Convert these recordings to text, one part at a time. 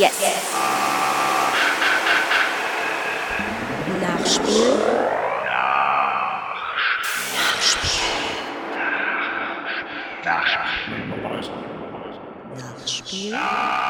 Yes. Nachspiel. Nachspiel. Nachspiel.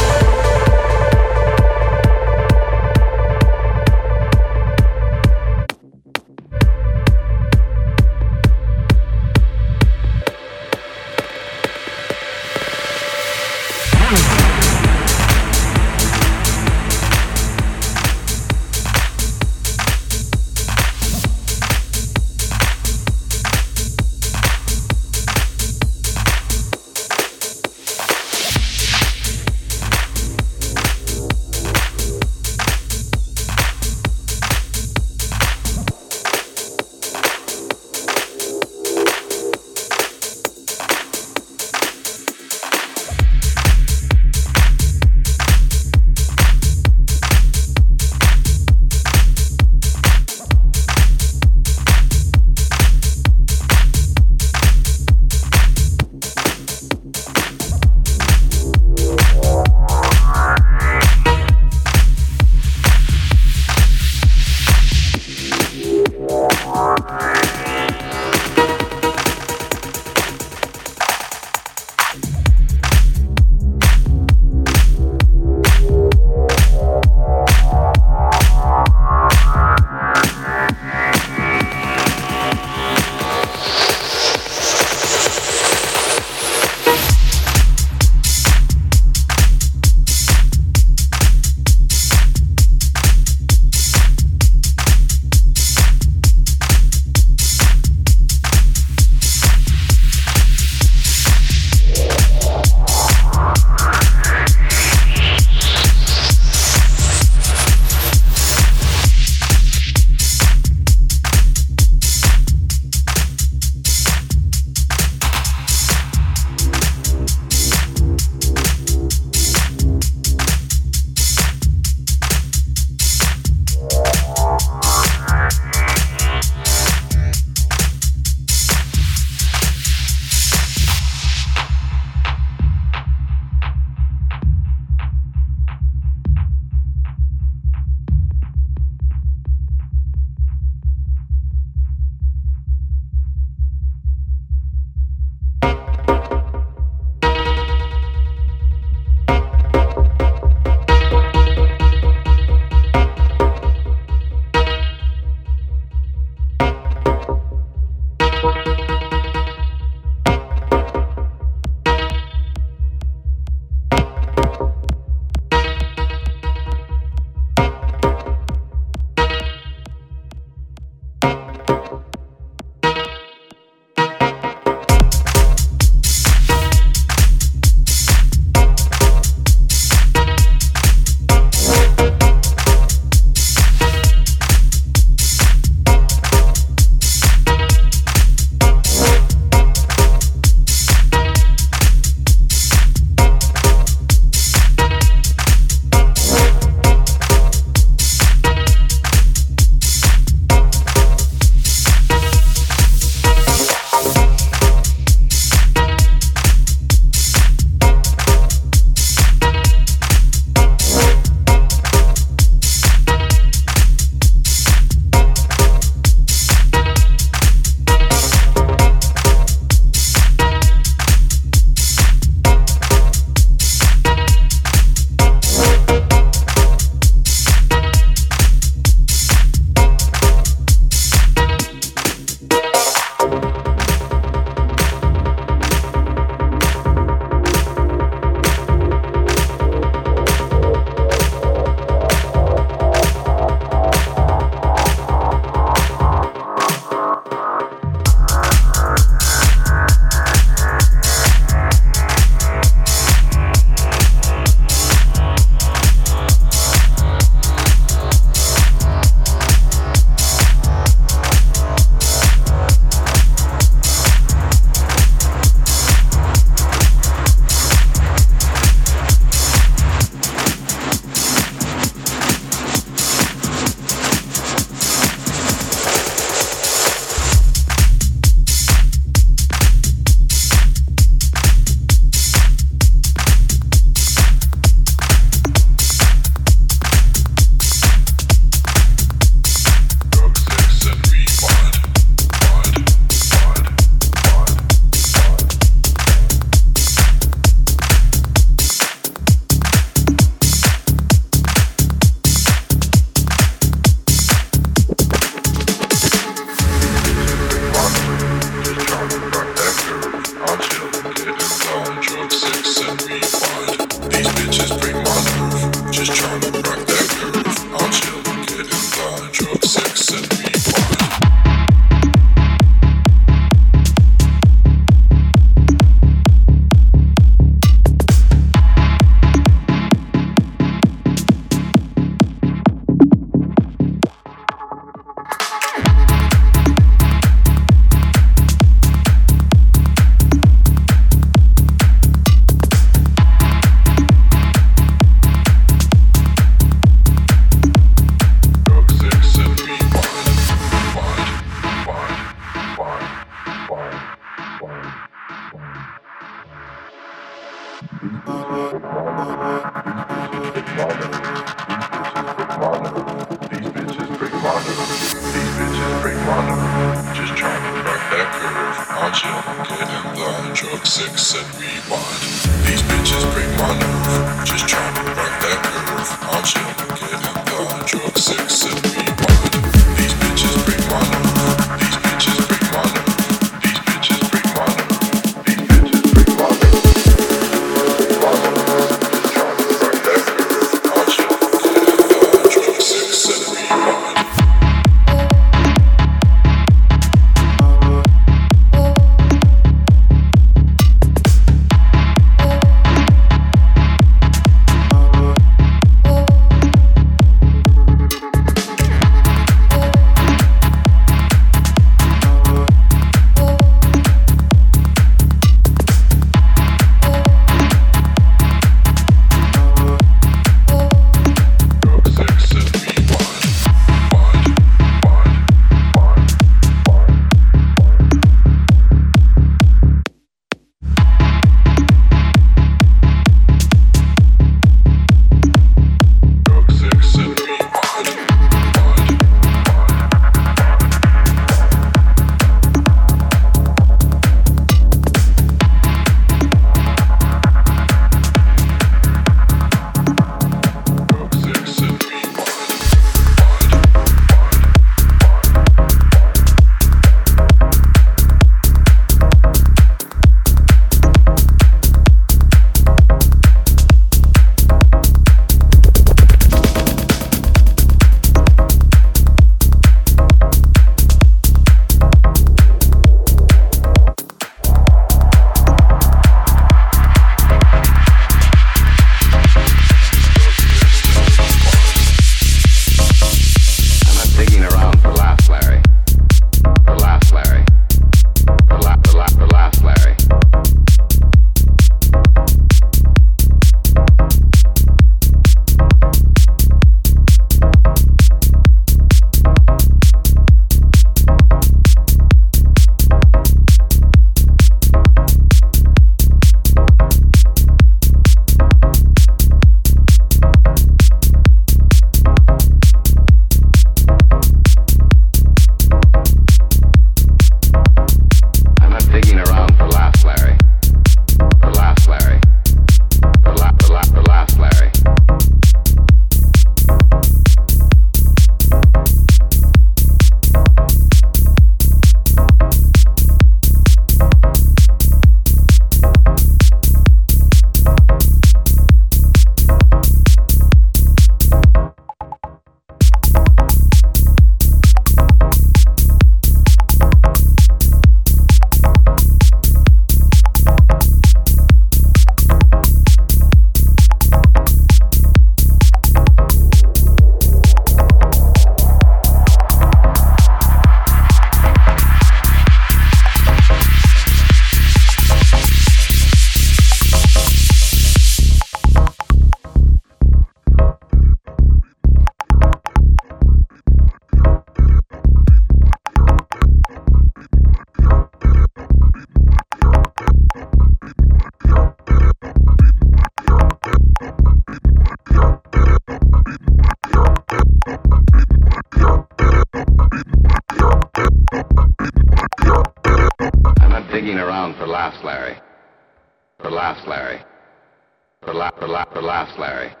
laughs, Larry.